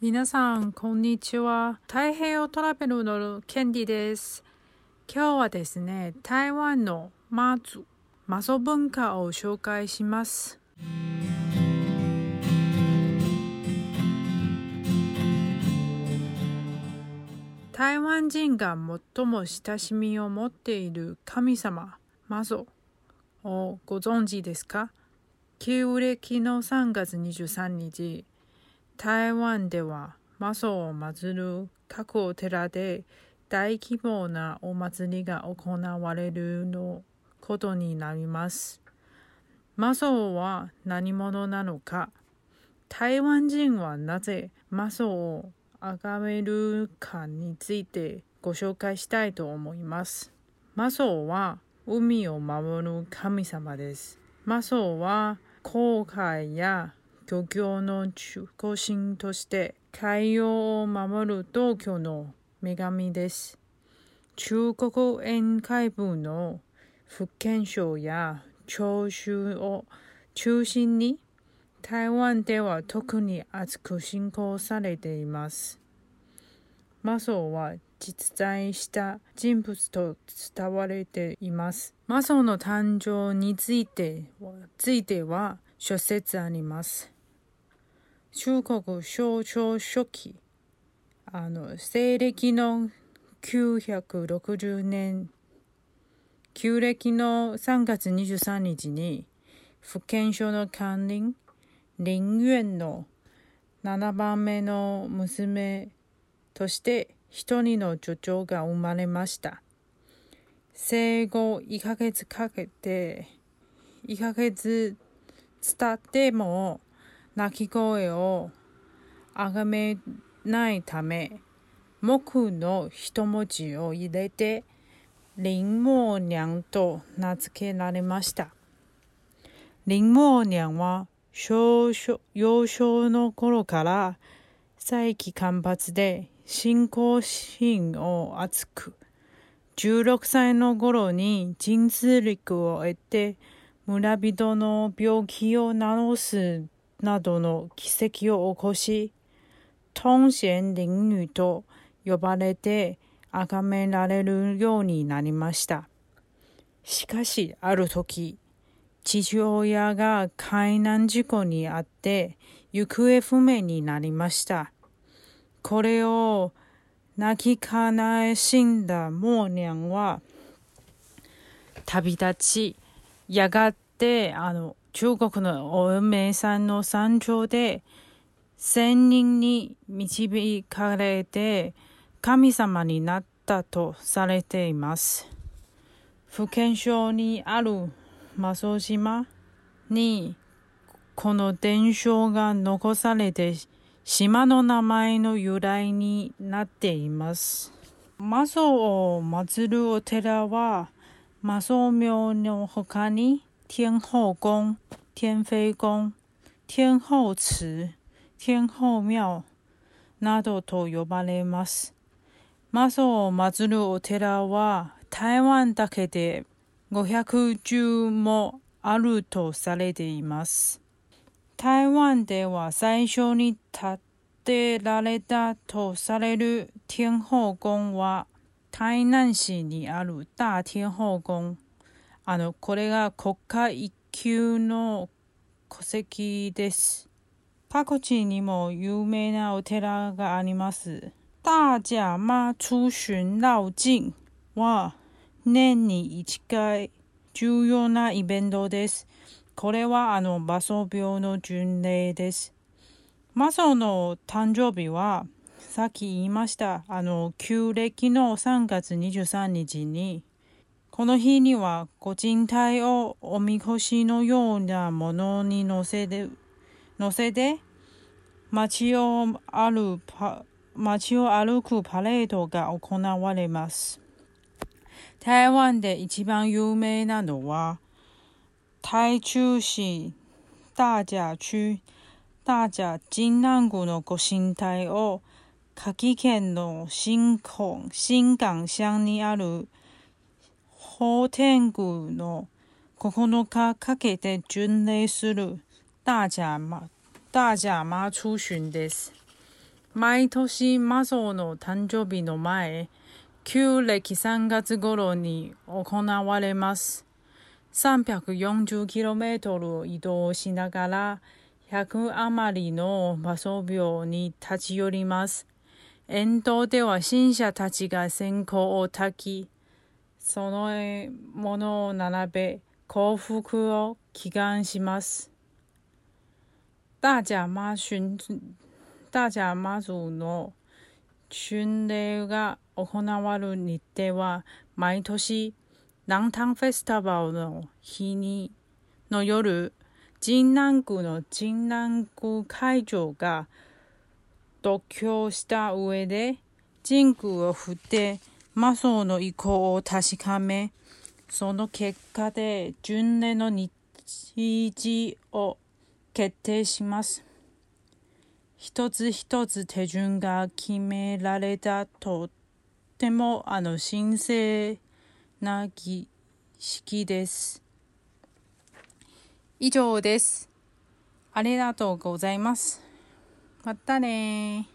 皆さん、こんにちは。太平洋トラベルのケンディです。今日はですね、台湾のマズ、マゾ文化を紹介します。台湾人が最も親しみを持っている神様、マゾをご存知ですか？旧暦の3月23日、台湾では魔祖を祀る各お寺で大規模なお祭りが行われるのことになります。魔祖は何者なのか台湾人はなぜ魔祖を崇めるかについてご紹介したいと思います。魔祖は海を守る神様です。魔祖は航海や漁業の中心として海洋を守る東京の女神です。中国沿海部の福建省や長州を中心に台湾では特に厚く信仰されています。マソは実在した人物と伝われています。マソの誕生についてついては諸説あります。中国少朝初期、あの、西暦の960年、旧暦の3月23日に、福建省の管理、林園の7番目の娘として一人の女長が生まれました。生後1ヶ月かけて、1ヶ月伝っても、鳴き声をあがめないため、木の一文字を入れて、林默娘と名付けられました。林默娘は少々幼少の頃から再起干ばつで信仰心を熱く、16歳の頃に人通力を得て村人の病気を治すなどの奇跡を起こし、通贤灵女と呼ばれて崇められるようになりました。しかし、ある時、父親が海難事故にあって行方不明になりました。これを泣きかなえ死んだモーニャンは旅立ち、やがて、あの、中国のお嫁さんの山頂で仙人に導かれて神様になったとされています。福建省にあるマソ島にこの伝承が残されて島の名前の由来になっています。マソを祀るお寺はマソ廟の他に天后宫、天妃宫、天后祠、天后庙などと呼ばれます。マソを祀るお寺は台湾だけで510もあるとされています。台湾では最初に建てられたとされる天后宮は台南市にある大天后宮あの、これが国家一級の戸籍です。各地にも有名なお寺があります。大甲妈出巡绕境は年に1回重要なイベントです。これはあの、馬祖病の巡礼です。マソの誕生日は、さっき言いました、あの、旧暦の3月23日に、この日には、ご神体をおみこしのようなものに乗せて、乗せて、街を歩街を歩くパレードが行われます。台湾で一番有名なのは、台中市大甲区大甲金南谷のご神体を、夏季県の新港新港乡にある法天宮の9日かけて巡礼する大甲妈大甲妈出巡です。毎年魔像の誕生日の前、旧暦3月頃に行われます。340km を移動しながら100余りの魔装廟に立ち寄ります。沿道では信者たちが線香を焚き、そのものを並べ、幸福を祈願します。大甲妈巡大甲妈祖の巡礼が行われる日程は毎年南丹フェスティバルの日にの夜、神南区の神南区会場が独協した上で、神宮を振って魔装の意向を確かめ、その結果で巡礼の日時を決定します。一つ一つ手順が決められたとってもあの神聖な儀式です。以上です。ありがとうございます。またね